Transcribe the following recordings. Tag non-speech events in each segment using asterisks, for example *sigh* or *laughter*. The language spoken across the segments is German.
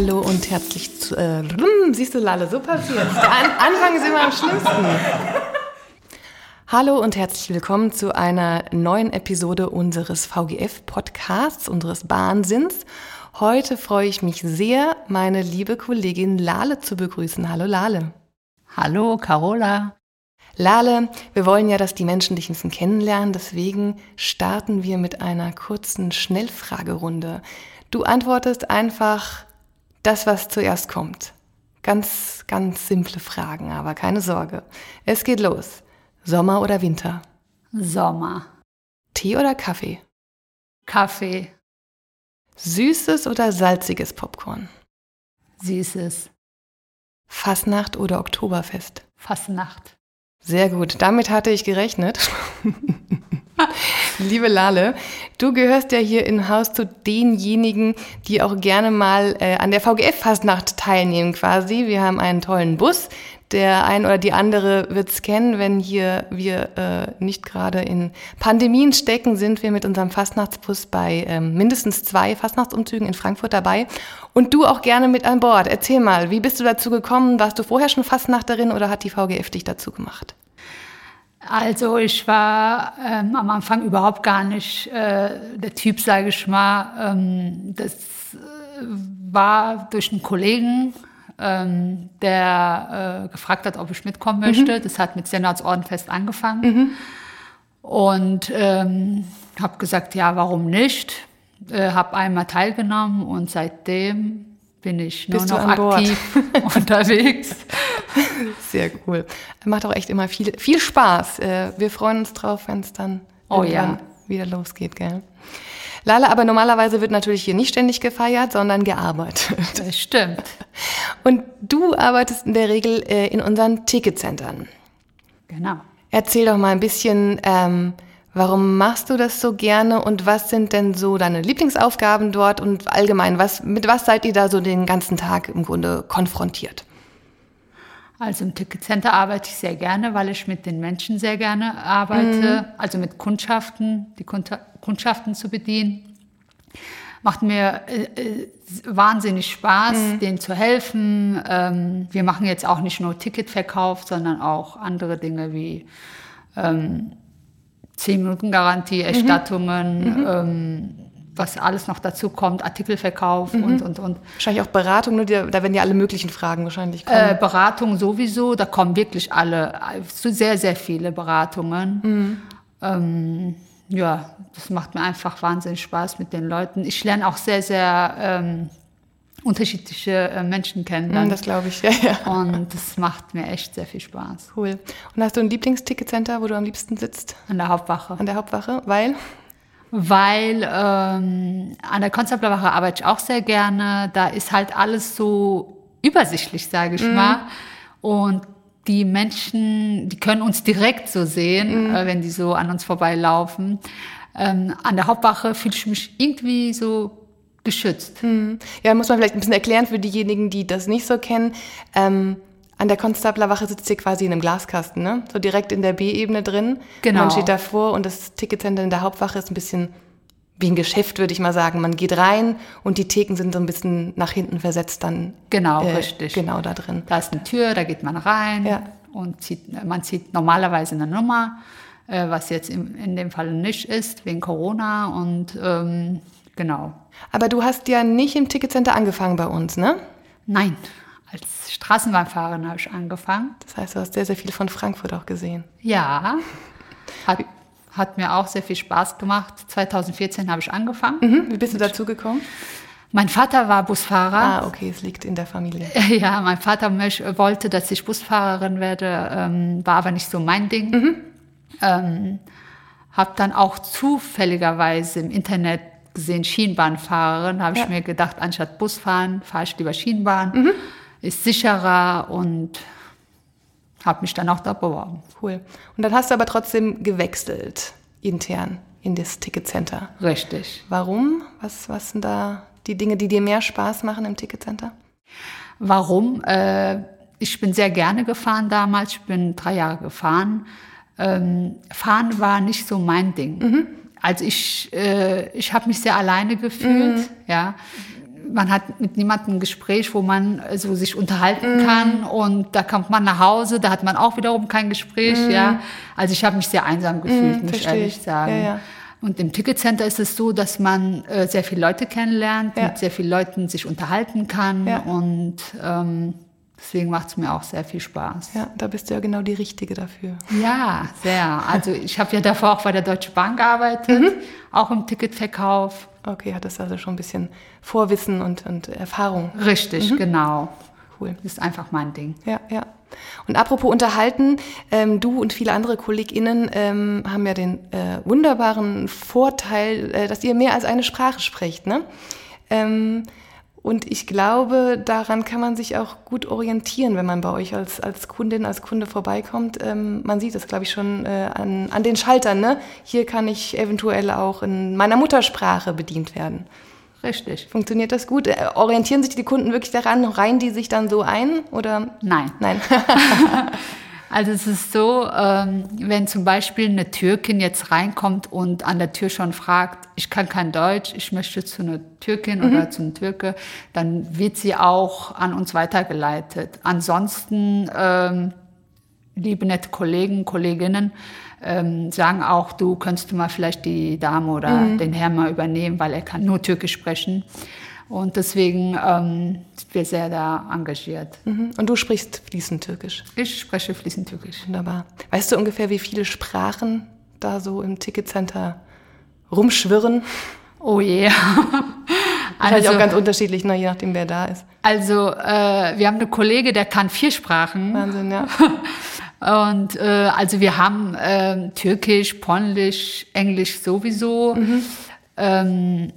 Hallo und herzlich zu. Äh, siehst du, Lalle, so passiert. Der An Anfang ist immer am schlimmsten. Hallo und herzlich willkommen zu einer neuen Episode unseres VGF-Podcasts, unseres Wahnsinns. Heute freue ich mich sehr, meine liebe Kollegin Lale zu begrüßen. Hallo Lale. Hallo Carola. Lale, wir wollen ja, dass die Menschen dich ein bisschen kennenlernen, deswegen starten wir mit einer kurzen Schnellfragerunde. Du antwortest einfach das, was zuerst kommt. Ganz, ganz simple Fragen, aber keine Sorge. Es geht los. Sommer oder Winter? Sommer. Tee oder Kaffee? Kaffee. Süßes oder salziges Popcorn? Süßes. Fasnacht oder Oktoberfest? Fasnacht. Sehr gut, damit hatte ich gerechnet. *laughs* Liebe Lale, du gehörst ja hier im Haus zu denjenigen, die auch gerne mal äh, an der VGF-Fastnacht teilnehmen quasi. Wir haben einen tollen Bus, der ein oder die andere wird es kennen, wenn hier wir äh, nicht gerade in Pandemien stecken, sind wir mit unserem Fastnachtsbus bei ähm, mindestens zwei Fastnachtsumzügen in Frankfurt dabei. Und du auch gerne mit an Bord. Erzähl mal, wie bist du dazu gekommen? Warst du vorher schon Fastnachterin oder hat die VGF dich dazu gemacht? Also ich war ähm, am Anfang überhaupt gar nicht äh, der Typ, sage ich mal. Ähm, das äh, war durch einen Kollegen, ähm, der äh, gefragt hat, ob ich mitkommen möchte. Mhm. Das hat mit Senatsordenfest angefangen. Mhm. Und ähm, habe gesagt, ja, warum nicht? Äh, habe einmal teilgenommen und seitdem bin ich nur Bist noch aktiv *laughs* unterwegs. Sehr cool. Macht auch echt immer viel, viel Spaß. Äh, wir freuen uns drauf, wenn es dann oh, ja. wieder losgeht, gell? Lala, aber normalerweise wird natürlich hier nicht ständig gefeiert, sondern gearbeitet. Das stimmt. Und du arbeitest in der Regel äh, in unseren Ticketzentren. Genau. Erzähl doch mal ein bisschen, ähm, warum machst du das so gerne und was sind denn so deine Lieblingsaufgaben dort und allgemein, was, mit was seid ihr da so den ganzen Tag im Grunde konfrontiert? Also im Ticketcenter arbeite ich sehr gerne, weil ich mit den Menschen sehr gerne arbeite, mhm. also mit Kundschaften, die Kundschaften zu bedienen. Macht mir äh, äh, wahnsinnig Spaß, mhm. denen zu helfen. Ähm, wir machen jetzt auch nicht nur Ticketverkauf, sondern auch andere Dinge wie ähm, 10 Minuten Garantie, mhm. Erstattungen, mhm. ähm, was alles noch dazu kommt, Artikelverkauf mhm. und, und, und. Wahrscheinlich auch Beratung, nur die, da werden ja alle möglichen Fragen wahrscheinlich kommen. Äh, Beratung sowieso, da kommen wirklich alle, sehr, sehr viele Beratungen. Mhm. Ähm, ja, das macht mir einfach wahnsinnig Spaß mit den Leuten. Ich lerne auch sehr, sehr ähm, unterschiedliche äh, Menschen kennen. Dann. Mhm, das glaube ich, *laughs* ja, ja. Und das macht mir echt sehr viel Spaß. Cool. Und hast du ein Lieblingsticketcenter, wo du am liebsten sitzt? An der Hauptwache. An der Hauptwache, weil? weil ähm, an der Konstablerwache arbeite ich auch sehr gerne. Da ist halt alles so übersichtlich, sage ich mhm. mal. Und die Menschen, die können uns direkt so sehen, mhm. äh, wenn die so an uns vorbeilaufen. Ähm, an der Hauptwache fühle ich mich irgendwie so geschützt. Mhm. Ja, muss man vielleicht ein bisschen erklären für diejenigen, die das nicht so kennen. Ähm an der Konstablerwache sitzt ihr quasi in einem Glaskasten, ne? So direkt in der B-Ebene drin. Genau. Man steht davor und das Ticketcenter in der Hauptwache ist ein bisschen wie ein Geschäft, würde ich mal sagen. Man geht rein und die Theken sind so ein bisschen nach hinten versetzt dann. Genau, äh, richtig. Genau da drin. Da ist eine Tür, da geht man rein ja. und zieht, man zieht normalerweise eine Nummer, äh, was jetzt in, in dem Fall nicht ist, wegen Corona und ähm, genau. Aber du hast ja nicht im Ticketcenter angefangen bei uns, ne? Nein. Als Straßenbahnfahrerin habe ich angefangen. Das heißt, du hast sehr, sehr viel von Frankfurt auch gesehen. Ja, hat, hat mir auch sehr viel Spaß gemacht. 2014 habe ich angefangen. Mhm. Wie bist du dazu gekommen? Mein Vater war Busfahrer. Ah, okay, es liegt in der Familie. *laughs* Ja, mein Vater wollte, dass ich Busfahrerin werde, ähm, war aber nicht so mein Ding. Mhm. Ähm, habe dann auch zufälligerweise im Internet gesehen, Schienenbahnfahrerin, habe ja. ich mir gedacht, anstatt Busfahren, fahre ich lieber Schienenbahn. Mhm ist sicherer und habe mich dann auch da beworben. Cool. Und dann hast du aber trotzdem gewechselt intern in das Ticketcenter. Richtig. Warum? Was, was sind da die Dinge, die dir mehr Spaß machen im Ticketcenter? Warum? Äh, ich bin sehr gerne gefahren damals. Ich bin drei Jahre gefahren. Ähm, fahren war nicht so mein Ding. Mhm. Also ich, äh, ich habe mich sehr alleine gefühlt. Mhm. Ja man hat mit niemandem ein Gespräch, wo man äh, so sich unterhalten mm. kann und da kommt man nach Hause, da hat man auch wiederum kein Gespräch, mm. ja. Also ich habe mich sehr einsam gefühlt, mm, muss ich ehrlich sagen. Ja, ja. Und im Ticketcenter ist es so, dass man äh, sehr viele Leute kennenlernt, ja. mit sehr vielen Leuten sich unterhalten kann und ähm, Deswegen macht es mir auch sehr viel Spaß. Ja, da bist du ja genau die Richtige dafür. Ja, sehr. Also ich habe ja davor auch bei der Deutschen Bank gearbeitet, mhm. auch im Ticketverkauf. Okay, hat das also schon ein bisschen Vorwissen und, und Erfahrung. Richtig, mhm. genau. Cool. Ist einfach mein Ding. Ja, ja. Und apropos unterhalten, ähm, du und viele andere KollegInnen ähm, haben ja den äh, wunderbaren Vorteil, äh, dass ihr mehr als eine Sprache sprecht, ne? Ähm, und ich glaube, daran kann man sich auch gut orientieren, wenn man bei euch als, als Kundin, als Kunde vorbeikommt. Ähm, man sieht es, glaube ich, schon äh, an, an den Schaltern. Ne? Hier kann ich eventuell auch in meiner Muttersprache bedient werden. Richtig. Funktioniert das gut? Äh, orientieren sich die Kunden wirklich daran? Reihen die sich dann so ein? Oder? Nein. Nein. *laughs* *laughs* Also es ist so, ähm, wenn zum Beispiel eine Türkin jetzt reinkommt und an der Tür schon fragt, ich kann kein Deutsch, ich möchte zu einer Türkin mhm. oder zu einem Türke, dann wird sie auch an uns weitergeleitet. Ansonsten, ähm, liebe nette Kollegen, Kolleginnen, ähm, sagen auch, du könntest du mal vielleicht die Dame oder mhm. den Herrn mal übernehmen, weil er kann nur Türkisch sprechen. Und deswegen ähm, sind wir sehr da engagiert. Mhm. Und du sprichst fließend Türkisch? Ich spreche fließend Türkisch. Wunderbar. Weißt du ungefähr, wie viele Sprachen da so im Ticketcenter rumschwirren? Oh je. *laughs* Yeah. also auch ganz unterschiedlich, ne, je nachdem, wer da ist. Also, äh, wir haben einen Kollege, der kann vier Sprachen. Wahnsinn, ja. *laughs* Und äh, also wir haben äh, Türkisch, Polnisch, Englisch sowieso. Mhm. Ähm,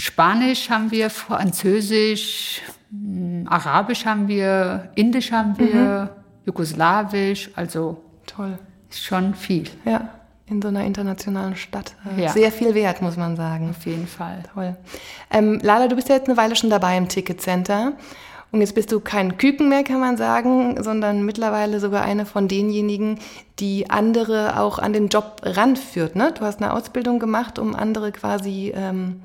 Spanisch haben wir, Französisch, hm, Arabisch haben wir, Indisch haben wir, mhm. Jugoslawisch, also toll. Ist schon viel. Ja, in so einer internationalen Stadt. Äh, ja. Sehr viel wert, muss man sagen. Auf jeden Fall. Toll. Ähm, Lala, du bist ja jetzt eine Weile schon dabei im Ticketcenter. Und jetzt bist du kein Küken mehr, kann man sagen, sondern mittlerweile sogar eine von denjenigen, die andere auch an den Job ranführt. Ne? Du hast eine Ausbildung gemacht, um andere quasi ähm,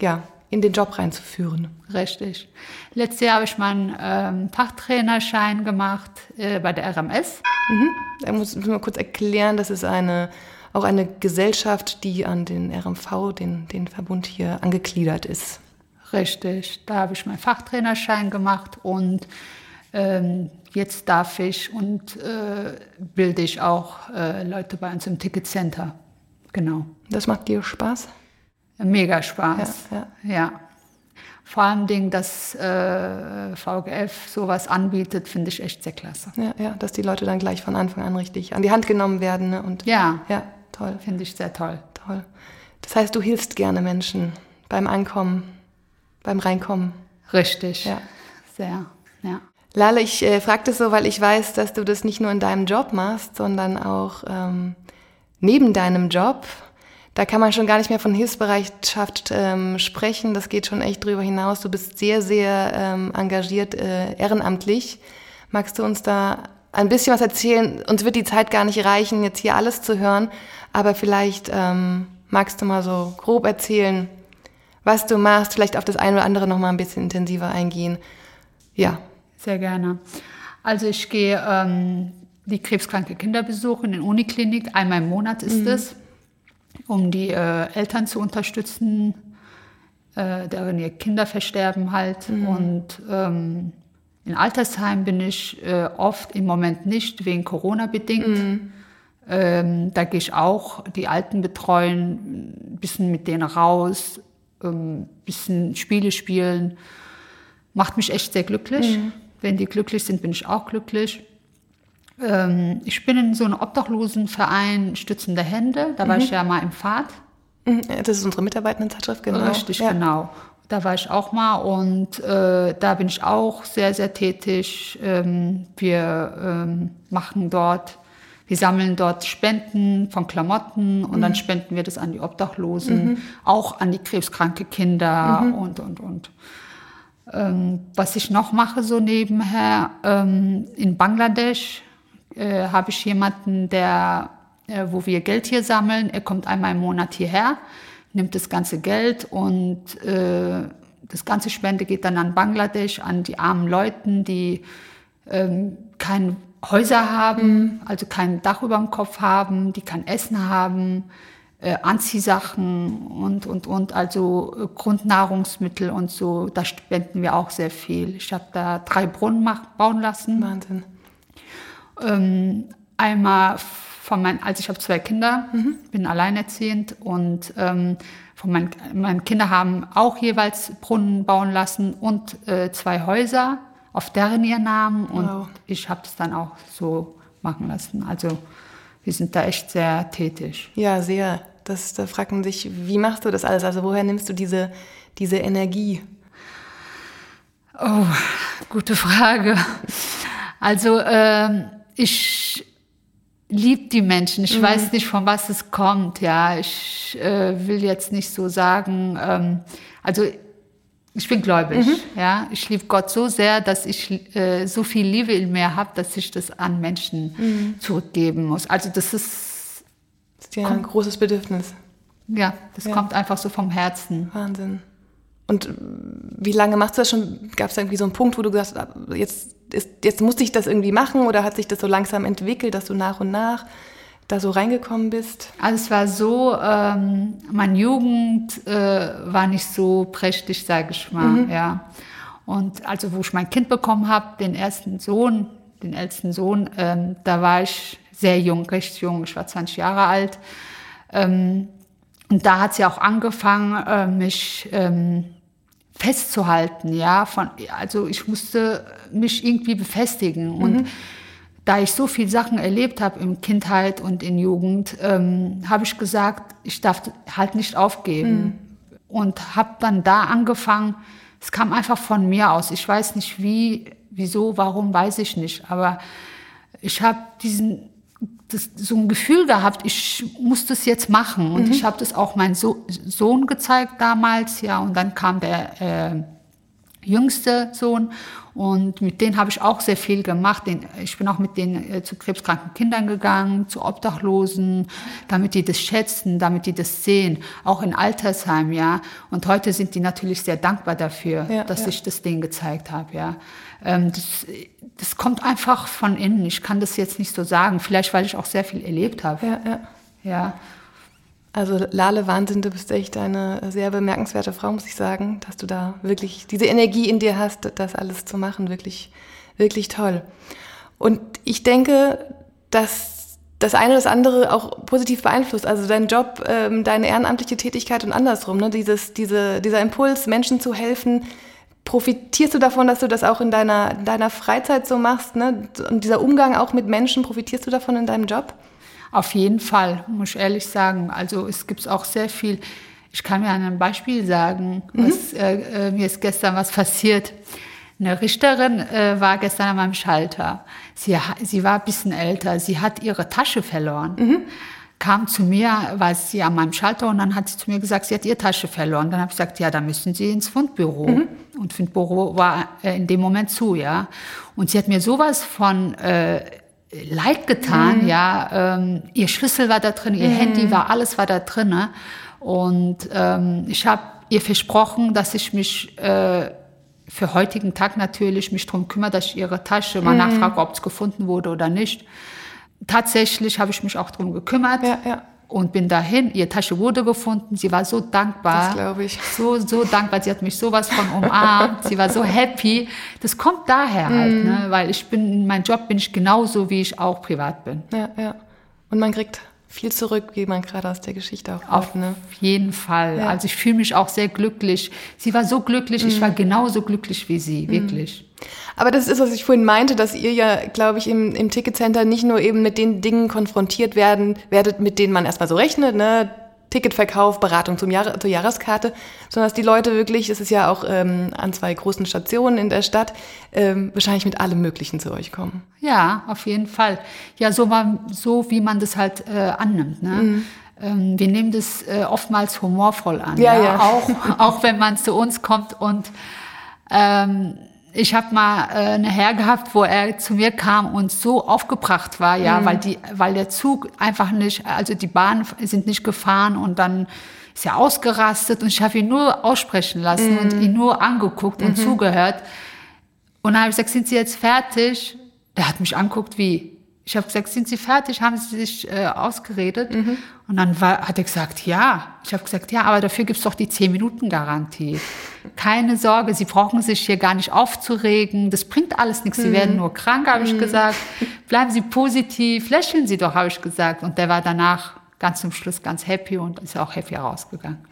ja, in den Job reinzuführen. Richtig. Letztes Jahr habe ich meinen ähm, Fachtrainerschein gemacht äh, bei der RMS. Mhm. Da muss ich mal kurz erklären, das ist eine, auch eine Gesellschaft, die an den RMV, den, den Verbund hier, angegliedert ist. Richtig. Da habe ich meinen Fachtrainerschein gemacht und ähm, jetzt darf ich und äh, bilde ich auch äh, Leute bei uns im Ticketcenter. Genau. Das macht dir Spaß? Mega Spaß. Ja, ja. ja. Vor allem, Ding, dass äh, VGF sowas anbietet, finde ich echt sehr klasse. Ja, ja, dass die Leute dann gleich von Anfang an richtig an die Hand genommen werden. Ne? Und, ja, ja, toll. Finde ich sehr toll. Toll. Das heißt, du hilfst gerne Menschen beim Ankommen, beim Reinkommen. Richtig. Ja. Sehr, ja. Lale, ich äh, frage das so, weil ich weiß, dass du das nicht nur in deinem Job machst, sondern auch ähm, neben deinem Job da kann man schon gar nicht mehr von Hilfsbereitschaft ähm, sprechen. Das geht schon echt drüber hinaus. Du bist sehr, sehr ähm, engagiert äh, ehrenamtlich. Magst du uns da ein bisschen was erzählen? Uns wird die Zeit gar nicht reichen, jetzt hier alles zu hören, aber vielleicht ähm, magst du mal so grob erzählen, was du machst, vielleicht auf das eine oder andere noch mal ein bisschen intensiver eingehen. Ja. Sehr gerne. Also ich gehe ähm, die krebskranke Kinder besuchen in Uniklinik. Einmal im Monat ist mhm. es um die äh, Eltern zu unterstützen, äh, deren ihr Kinder versterben halt. Mhm. Und ähm, in Altersheim bin ich äh, oft im Moment nicht, wegen Corona bedingt. Mhm. Ähm, da gehe ich auch die Alten betreuen, ein bisschen mit denen raus, ein ähm, bisschen Spiele spielen. Macht mich echt sehr glücklich. Mhm. Wenn die glücklich sind, bin ich auch glücklich. Ähm, ich bin in so einem Obdachlosenverein Stützende Hände. Da war ich mhm. ja mal im Pfad. Mhm. Das ist unsere Mitarbeitendenzeitschrift, genau. Richtig, ja. genau. Da war ich auch mal und äh, da bin ich auch sehr, sehr tätig. Ähm, wir ähm, machen dort, wir sammeln dort Spenden von Klamotten und mhm. dann spenden wir das an die Obdachlosen, mhm. auch an die krebskranke Kinder mhm. und, und, und. Ähm, was ich noch mache so nebenher, ähm, in Bangladesch äh, habe ich jemanden, der, äh, wo wir Geld hier sammeln. Er kommt einmal im Monat hierher, nimmt das ganze Geld und äh, das ganze Spende geht dann an Bangladesch, an die armen Leuten, die ähm, kein Häuser haben, mhm. also kein Dach über dem Kopf haben, die kein Essen haben, äh, Anziehsachen und, und, und, also äh, Grundnahrungsmittel und so. Da spenden wir auch sehr viel. Ich habe da drei Brunnen bauen lassen. Wahnsinn. Ähm, einmal von meinen, also ich habe zwei Kinder, mhm. bin alleinerziehend und ähm, von meinen, meine Kinder haben auch jeweils Brunnen bauen lassen und äh, zwei Häuser auf deren ihr Namen und wow. ich habe es dann auch so machen lassen. Also wir sind da echt sehr tätig. Ja, sehr. Das, da fragt man sich, wie machst du das alles? Also woher nimmst du diese, diese Energie? Oh, gute Frage. Also äh, ich liebe die Menschen. Ich mhm. weiß nicht, von was es kommt. Ja, ich äh, will jetzt nicht so sagen. Ähm, also ich bin gläubig, mhm. ja. Ich liebe Gott so sehr, dass ich äh, so viel Liebe in mir habe, dass ich das an Menschen mhm. zurückgeben muss. Also das ist, das ist ja kommt, ein großes Bedürfnis. Ja, das ja. kommt einfach so vom Herzen. Wahnsinn. Und wie lange machst du das schon? Gab es irgendwie so einen Punkt, wo du gesagt hast, jetzt, ist, jetzt musste ich das irgendwie machen oder hat sich das so langsam entwickelt, dass du nach und nach da so reingekommen bist? Also es war so, ähm, meine Jugend äh, war nicht so prächtig, sage ich mal, mhm. ja. Und also wo ich mein Kind bekommen habe, den ersten Sohn, den ältesten Sohn, ähm, da war ich sehr jung, recht jung, ich war 20 Jahre alt. Ähm, und da hat sie auch angefangen, äh, mich ähm, festzuhalten, ja. Von, also ich musste mich irgendwie befestigen und mhm da ich so viel Sachen erlebt habe in Kindheit und in Jugend, ähm, habe ich gesagt, ich darf halt nicht aufgeben. Mhm. Und habe dann da angefangen, es kam einfach von mir aus. Ich weiß nicht wie, wieso, warum, weiß ich nicht. Aber ich habe diesen, das, so ein Gefühl gehabt, ich muss das jetzt machen. Und mhm. ich habe das auch meinem so Sohn gezeigt damals, ja. Und dann kam der äh, jüngste Sohn und mit denen habe ich auch sehr viel gemacht. Ich bin auch mit denen äh, zu krebskranken Kindern gegangen, zu Obdachlosen, damit die das schätzen, damit die das sehen, auch in Altersheim, ja. Und heute sind die natürlich sehr dankbar dafür, ja, dass ja. ich das denen gezeigt habe, ja. Ähm, das, das kommt einfach von innen. Ich kann das jetzt nicht so sagen. Vielleicht, weil ich auch sehr viel erlebt habe. Ja, ja. Ja. Also Lale Wahnsinn, du bist echt eine sehr bemerkenswerte Frau, muss ich sagen, dass du da wirklich diese Energie in dir hast, das alles zu machen. Wirklich, wirklich toll. Und ich denke, dass das eine oder das andere auch positiv beeinflusst. Also dein Job, ähm, deine ehrenamtliche Tätigkeit und andersrum. Ne? Dieses, diese, dieser Impuls, Menschen zu helfen. Profitierst du davon, dass du das auch in deiner, deiner Freizeit so machst? Ne? Und dieser Umgang auch mit Menschen, profitierst du davon in deinem Job? Auf jeden Fall, muss ich ehrlich sagen. Also es gibt auch sehr viel. Ich kann mir einem Beispiel sagen, mhm. was, äh, äh, mir ist gestern was passiert. Eine Richterin äh, war gestern an meinem Schalter. Sie, sie war ein bisschen älter. Sie hat ihre Tasche verloren. Mhm. Kam zu mir, war sie an meinem Schalter und dann hat sie zu mir gesagt, sie hat ihre Tasche verloren. Dann habe ich gesagt, ja, dann müssen Sie ins Fundbüro. Mhm. Und Fundbüro war äh, in dem Moment zu, ja. Und sie hat mir sowas von äh, leid getan, mhm. ja. Ähm, ihr Schlüssel war da drin, ihr mhm. Handy war, alles war da drin. Ne? Und ähm, ich habe ihr versprochen, dass ich mich äh, für heutigen Tag natürlich mich drum kümmere, dass ich ihre Tasche mal mhm. nachfrage, ob es gefunden wurde oder nicht. Tatsächlich habe ich mich auch drum gekümmert. Ja, ja und bin dahin. Ihre Tasche wurde gefunden. Sie war so dankbar. Das glaube ich. So, so dankbar. Sie hat mich sowas von umarmt. Sie war so happy. Das kommt daher halt, mm. ne? weil ich bin, in meinem Job bin ich genauso, wie ich auch privat bin. Ja, ja. Und man kriegt viel zurück, wie man gerade aus der Geschichte auch Auf ne? jeden Fall. Ja. Also ich fühle mich auch sehr glücklich. Sie war so glücklich, mm. ich war genauso glücklich wie sie, mm. wirklich. Aber das ist, was ich vorhin meinte, dass ihr ja, glaube ich, im, im Ticketcenter nicht nur eben mit den Dingen konfrontiert werden, werdet, mit denen man erstmal so rechnet, ne? Ticketverkauf, Beratung zum Jahr, zur Jahreskarte, sondern dass die Leute wirklich, es ist ja auch ähm, an zwei großen Stationen in der Stadt, ähm, wahrscheinlich mit allem Möglichen zu euch kommen. Ja, auf jeden Fall. Ja, so, man, so wie man das halt äh, annimmt. Ne? Mhm. Ähm, wir nehmen das äh, oftmals humorvoll an. Ja, ja. ja. Auch, *laughs* auch wenn man zu uns kommt und ähm, ich habe mal äh, eine Herr gehabt, wo er zu mir kam und so aufgebracht war, ja, mhm. weil die, weil der Zug einfach nicht, also die Bahnen sind nicht gefahren und dann ist ja ausgerastet und ich habe ihn nur aussprechen lassen und ihn nur angeguckt und zugehört. Und dann habe ich gesagt, sind Sie jetzt fertig? Der hat mich anguckt wie, ich habe gesagt, sind Sie fertig? Haben Sie sich äh, ausgeredet? Und dann war, hat er gesagt, ja. Ich habe gesagt, ja, aber dafür gibt's doch die 10-Minuten-Garantie. Keine Sorge, Sie brauchen sich hier gar nicht aufzuregen. Das bringt alles nichts. Sie werden nur krank, habe ich gesagt. Bleiben Sie positiv, lächeln Sie doch, habe ich gesagt. Und der war danach ganz zum Schluss ganz happy und ist auch happy rausgegangen.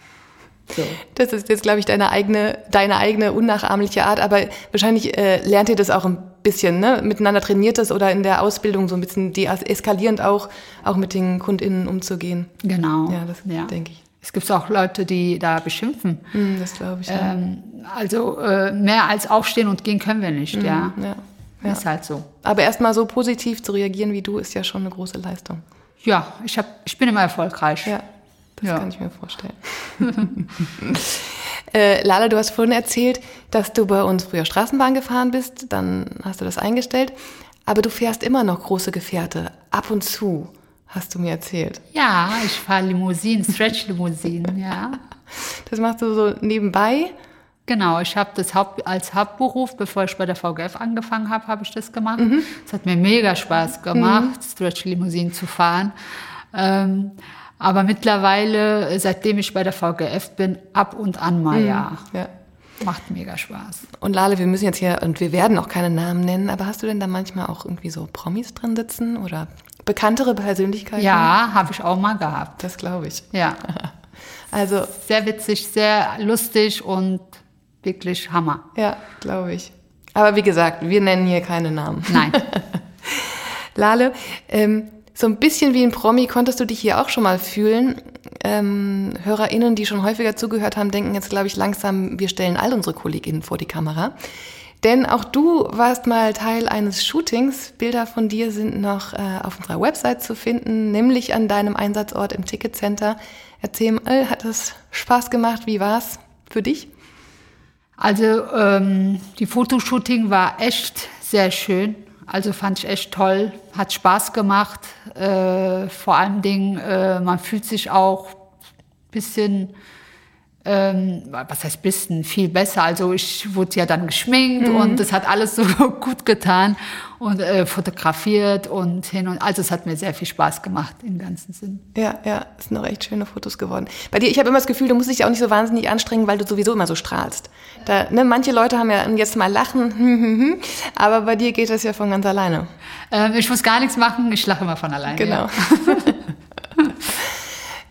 So. Das ist jetzt, glaube ich, deine eigene, deine eigene unnachahmliche Art, aber wahrscheinlich äh, lernt ihr das auch ein bisschen, ne? Miteinander trainiert das oder in der Ausbildung so ein bisschen deeskalierend auch, auch mit den KundInnen umzugehen. Genau. Ja, das denke ich. Es gibt auch Leute, die da beschimpfen. Hm, das glaube ich. Ja. Ähm, also äh, mehr als aufstehen und gehen können wir nicht, ja. ja. Ja. Ist halt so. Aber erstmal so positiv zu reagieren wie du, ist ja schon eine große Leistung. Ja, ich, hab, ich bin immer erfolgreich. Ja, das Ja. kann ich mir vorstellen. *laughs* äh, Lala, du hast vorhin erzählt, dass du bei uns früher Straßenbahn gefahren bist, dann hast du das eingestellt, aber du fährst immer noch große Gefährte, ab und zu, hast du mir erzählt. Ja, ich fahre Limousinen, Stretch-Limousinen, ja. *laughs* Das machst du so nebenbei. Genau, ich habe das Haupt, als Hauptberuf, bevor ich bei der VGF angefangen habe, habe ich das gemacht. Es hat mir mega Spaß gemacht, Stretch-Limousinen zu fahren. Ähm, aber mittlerweile, seitdem ich bei der VGF bin, ab und an mal ja. Ja. Macht mega Spaß. Und Lale, wir müssen jetzt hier, und wir werden auch keine Namen nennen, aber hast du denn da manchmal auch irgendwie so Promis drin sitzen oder bekanntere Persönlichkeiten? Ja, habe ich auch mal gehabt. Das glaube ich. Ja. *laughs* Also, Sehr witzig, sehr lustig und wirklich Hammer. ja, glaube ich. Aber wie gesagt, wir nennen hier keine Namen. Nein. *laughs* Lale, ähm, so ein bisschen wie ein Promi konntest du dich hier auch schon mal fühlen. Ähm, HörerInnen, die schon häufiger zugehört haben, denken jetzt, glaube ich, langsam, wir stellen all unsere KollegInnen vor die Kamera. Denn auch du warst mal Teil eines Shootings. Bilder von dir sind noch äh, auf unserer Website zu finden, nämlich an deinem Einsatzort im Ticketcenter. Erzähl mal, hat es Spaß gemacht? Wie war's für dich? Also ähm, die Fotoshooting war echt sehr schön. Also fand ich echt toll, hat Spaß gemacht. Äh, vor allen Dingen, äh, man fühlt sich auch ein bisschen, ähm, was heißt bisschen, viel besser. Also ich wurde ja dann geschminkt und das hat alles so *laughs* gut getan und äh, fotografiert und hin und also es hat mir sehr viel Spaß gemacht im ganzen Sinn. Ja, ja, es sind noch echt schöne Fotos geworden. Bei dir, ich habe immer das Gefühl, du musst dich auch nicht so wahnsinnig anstrengen, weil du sowieso immer so strahlst. Da, ne, manche Leute haben ja jetzt mal lachen, *laughs* aber bei dir geht das ja von ganz alleine. Ähm, ich muss gar nichts machen, ich lache immer von alleine. Genau. Ja. *laughs*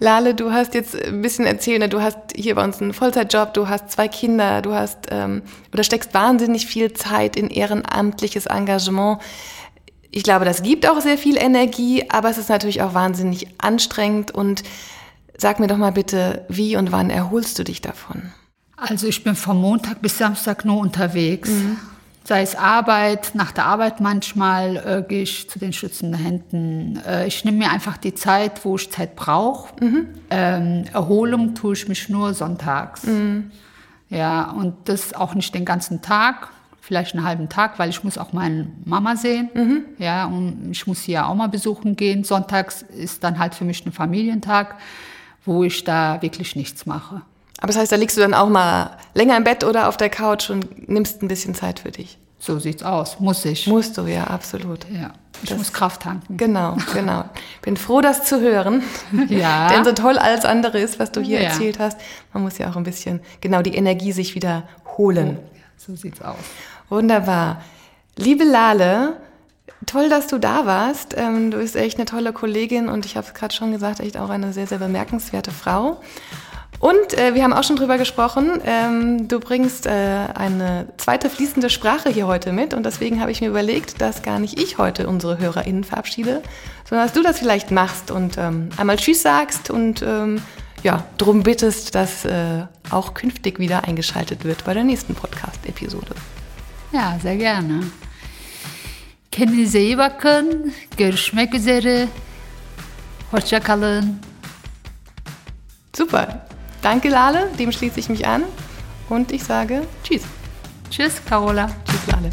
Lale, du hast jetzt ein bisschen erzählt, ne, du hast hier bei uns einen Vollzeitjob, du hast zwei Kinder, du hast ähm, oder steckst wahnsinnig viel Zeit in ehrenamtliches Engagement. Ich glaube, das gibt auch sehr viel Energie, aber es ist natürlich auch wahnsinnig anstrengend. Und sag mir doch mal bitte, wie und wann erholst du dich davon? Also ich bin vom Montag bis Samstag nur unterwegs. Sei es Arbeit, nach der Arbeit manchmal äh, gehe ich zu den schützenden Händen. Äh, ich nehme mir einfach die Zeit, wo ich Zeit brauche. Ähm, Erholung tue ich mich nur sonntags. Ja, und das auch nicht den ganzen Tag, vielleicht einen halben Tag, weil ich muss auch meine Mama sehen. Ja, und ich muss sie ja auch mal besuchen gehen. Sonntags ist dann halt für mich ein Familientag, wo ich da wirklich nichts mache. Aber das heißt, da liegst du dann auch mal länger im Bett oder auf der Couch und nimmst ein bisschen Zeit für dich. So sieht's aus, muss ich. Musst du, ja, absolut. Ja, ich muss Kraft tanken. Genau, genau. Bin froh, das zu hören. *laughs* Ja. *laughs* Denn so toll alles andere ist, was du hier Ja. erzählt hast, man muss ja auch ein bisschen, genau, die Energie sich wieder holen. So sieht's aus. Wunderbar. Liebe Lale, toll, dass du da warst. Ähm, du bist echt eine tolle Kollegin und ich habe es gerade schon gesagt, echt auch eine sehr, sehr bemerkenswerte Frau. Und äh, wir haben auch schon drüber gesprochen, ähm, du bringst äh, eine zweite fließende Sprache hier heute mit und deswegen habe ich mir überlegt, dass gar nicht ich heute unsere HörerInnen verabschiede, sondern dass du das vielleicht machst und ähm, einmal Tschüss sagst und ähm, ja, darum bittest, dass äh, auch künftig wieder eingeschaltet wird bei der nächsten Podcast-Episode. Ya sehr gerne. Kendinize iyi bakın. Görüşmek üzere. Hoşça kalın. Super. Danke, Lale. Dem schließe ich mich an. Und ich sage Tschüss. Tschüss, Carola. Tschüss, Lale.